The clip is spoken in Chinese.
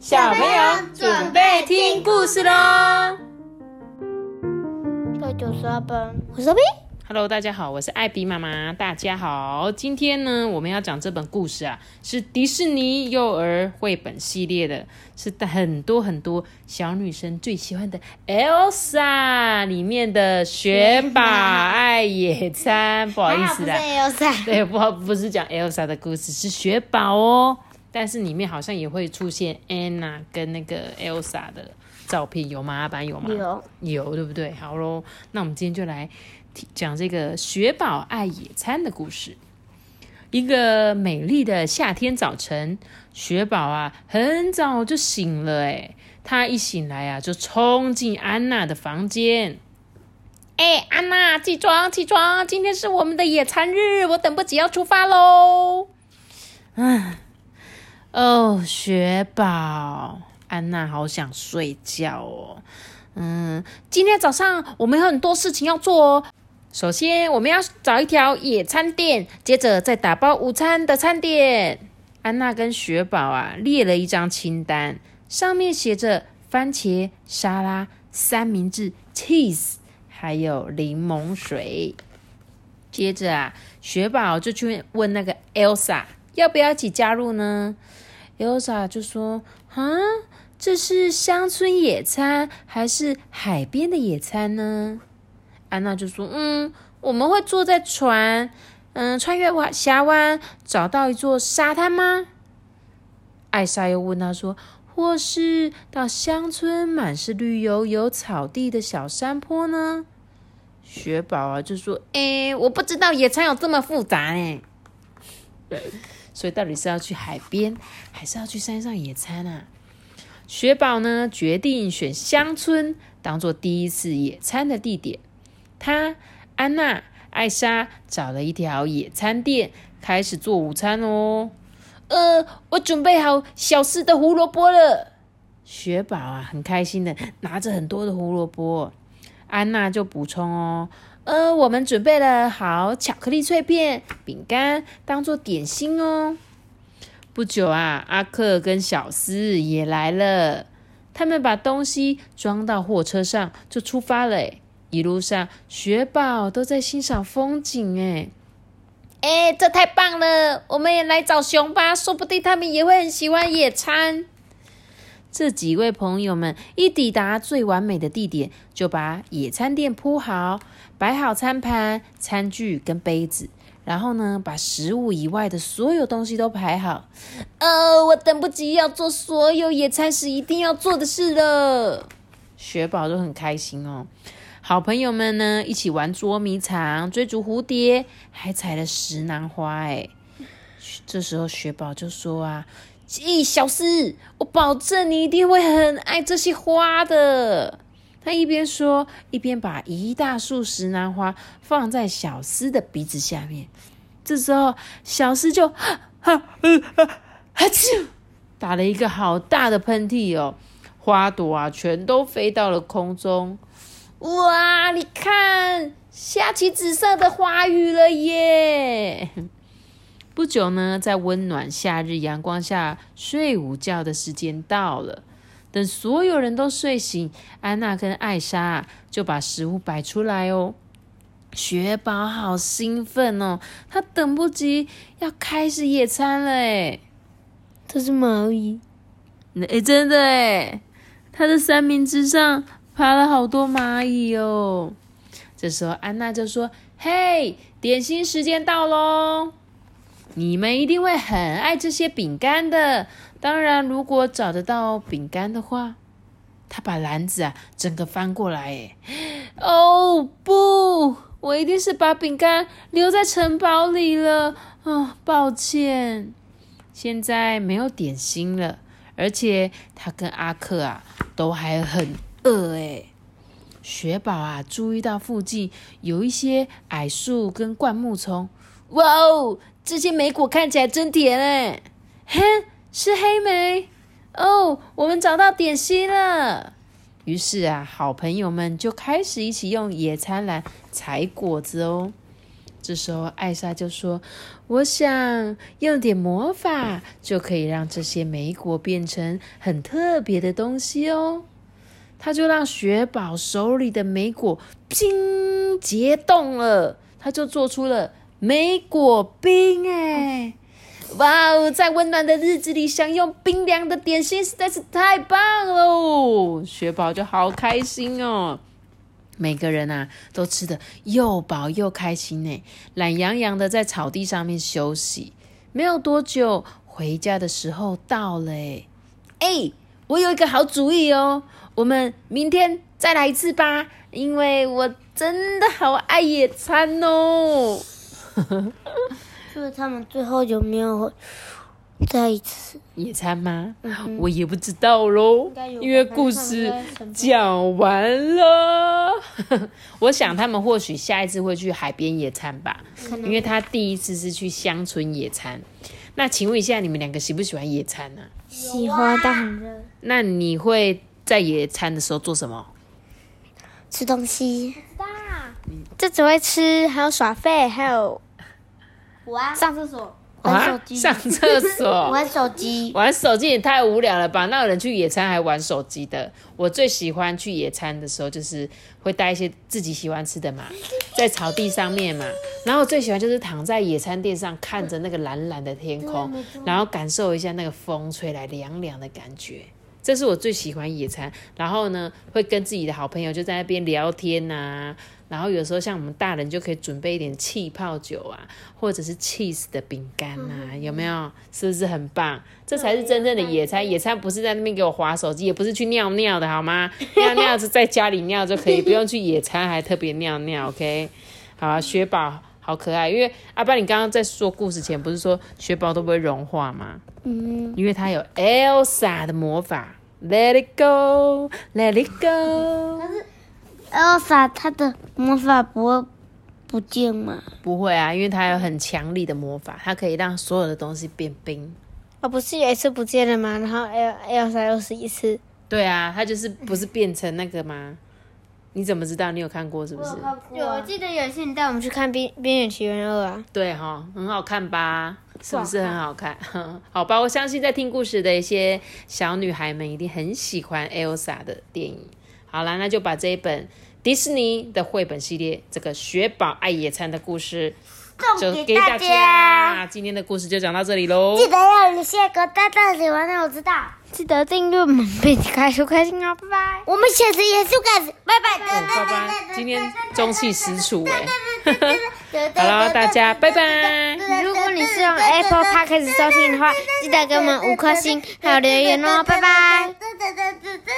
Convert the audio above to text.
小朋友准备听故事喽！这就是阿本，我是阿比。Hello，大家好，我是艾比妈妈。大家好，今天呢，我们要讲这本故事啊，是迪士尼幼儿绘本系列的，是很多很多小女生最喜欢的 Elsa 里面的雪宝爱野餐。不好意思啦，还好不是 Elsa 对，不好，不是讲 Elsa 的故事，是雪宝哦。但是里面好像也会出现 Anna 跟那个 Elsa 的照片，有吗？阿班有吗？有有，对不对？好喽，那我们今天就来提讲这个雪宝爱野餐的故事。一个美丽的夏天早晨，雪宝啊很早就醒了，诶，他一醒来啊就冲进安娜的房间。哎，安娜，起床，起床！今天是我们的野餐日，我等不及要出发喽。嗯，哦，雪宝，安娜好想睡觉哦。嗯，今天早上我们有很多事情要做哦。首先，我们要找一条野餐垫，接着再打包午餐的餐点。安娜跟雪宝啊列了一张清单，上面写着番茄沙拉、三明治、cheese，还有柠檬水。接着啊，雪宝就去问那个 Elsa 要不要一起加入呢？Elsa 就说：“啊，这是乡村野餐还是海边的野餐呢？”安娜就说：“嗯，我们会坐在船，嗯，穿越湾峡湾，找到一座沙滩吗？”艾莎又问她说：“或是到乡村满是绿油油草地的小山坡呢？”雪宝啊就说：“哎，我不知道野餐有这么复杂哎。”所以到底是要去海边，还是要去山上野餐啊？雪宝呢决定选乡村当做第一次野餐的地点。他、安娜、艾莎找了一条野餐店，开始做午餐哦。呃，我准备好小四的胡萝卜了。雪宝啊，很开心的拿着很多的胡萝卜。安娜就补充哦，呃，我们准备了好巧克力脆片、饼干，当做点心哦。不久啊，阿克跟小斯也来了，他们把东西装到货车上，就出发了。一路上，雪宝都在欣赏风景。哎，哎，这太棒了！我们也来找熊吧，说不定他们也会很喜欢野餐。这几位朋友们一抵达最完美的地点，就把野餐垫铺好，摆好餐盘、餐具跟杯子，然后呢，把食物以外的所有东西都排好。呃，我等不及要做所有野餐时一定要做的事了。雪宝都很开心哦。好朋友们呢，一起玩捉迷藏、追逐蝴蝶，还采了石楠花。哎，这时候雪宝就说啊。咦，小思，我保证你一定会很爱这些花的。他一边说，一边把一大束石楠花放在小思的鼻子下面。这时候，小思就哈哈呃哈啾，打了一个好大的喷嚏哦，花朵啊全都飞到了空中。哇，你看，下起紫色的花雨了耶！不久呢，在温暖夏日阳光下睡午觉的时间到了。等所有人都睡醒，安娜跟艾莎就把食物摆出来哦。雪宝好兴奋哦，他等不及要开始野餐了诶这是蚂蚁，哎，真的诶他的三明治上爬了好多蚂蚁哦。这时候安娜就说：“嘿，点心时间到喽！”你们一定会很爱这些饼干的。当然，如果找得到饼干的话，他把篮子啊整个翻过来。哎，哦不，我一定是把饼干留在城堡里了。啊，抱歉，现在没有点心了，而且他跟阿克啊都还很饿。哎，雪宝啊，注意到附近有一些矮树跟灌木丛。哇哦！这些莓果看起来真甜哎，嘿，是黑莓哦！我们找到点心了。于是啊，好朋友们就开始一起用野餐篮采果子哦。这时候艾莎就说：“我想用点魔法，就可以让这些莓果变成很特别的东西哦。”他就让雪宝手里的莓果冰结冻了，他就做出了莓果冰。哎，哇哦，在温暖的日子里享用冰凉的点心实在是太棒喽！雪宝就好开心哦。每个人啊，都吃的又饱又开心呢，懒洋洋的在草地上面休息。没有多久，回家的时候到了。哎，我有一个好主意哦，我们明天再来一次吧，因为我真的好爱野餐哦。就是他们最后有没有？再一次野餐吗？我也不知道喽，因为故事讲完了。我想他们或许下一次会去海边野餐吧，因为他第一次是去乡村野餐。那请问一下，你们两个喜不喜欢野餐呢？喜欢，但很热。那你会在野餐的时候做什么？吃东西。这只会吃，还有耍废，还有我啊，上厕所。玩手机，上厕所，玩手机，玩手机也太无聊了吧？那有人去野餐还玩手机的？我最喜欢去野餐的时候，就是会带一些自己喜欢吃的嘛，在草地上面嘛。然后最喜欢就是躺在野餐垫上，看着那个蓝蓝的天空，然后感受一下那个风吹来凉凉的感觉。这是我最喜欢野餐。然后呢，会跟自己的好朋友就在那边聊天呐。然后有时候像我们大人就可以准备一点气泡酒啊，或者是 cheese 的饼干啊，有没有？是不是很棒？这才是真正的野餐。野餐不是在那边给我划手机，也不是去尿尿的好吗？尿尿是在家里尿就可以，不用去野餐还特别尿尿。OK，好，雪宝好可爱。因为阿爸，你刚刚在说故事前不是说雪宝都不会融化吗？嗯，因为它有 Elsa 的魔法，Let it go，Let it go。Elsa 她的魔法不会不见吗？不会啊，因为她有很强力的魔法，它可以让所有的东西变冰。哦，不是有一次不见了吗？然后 El Elsa 又是一次。对啊，它就是不是变成那个吗？你怎么知道？你有看过是不是？有，我记得有一次你带我们去看《冰冰雪奇缘二》啊。对哈，很好看吧？是不是很好看？好吧，我相信在听故事的一些小女孩们一定很喜欢 Elsa 的电影。好啦，那就把这一本迪士尼的绘本系列《这个雪宝爱野餐》的故事送给大家。今天的故事就讲到这里喽。记得要留下个大大喜欢让我知道。记得订阅我们，并且开始开心哦，拜拜。我们下次也是开始，拜拜。拜拜。今天中气十足哎。好了，大家拜拜。如果你是用 Apple Podcast 收听的话，记得给我们五颗星还有留言哦，拜拜。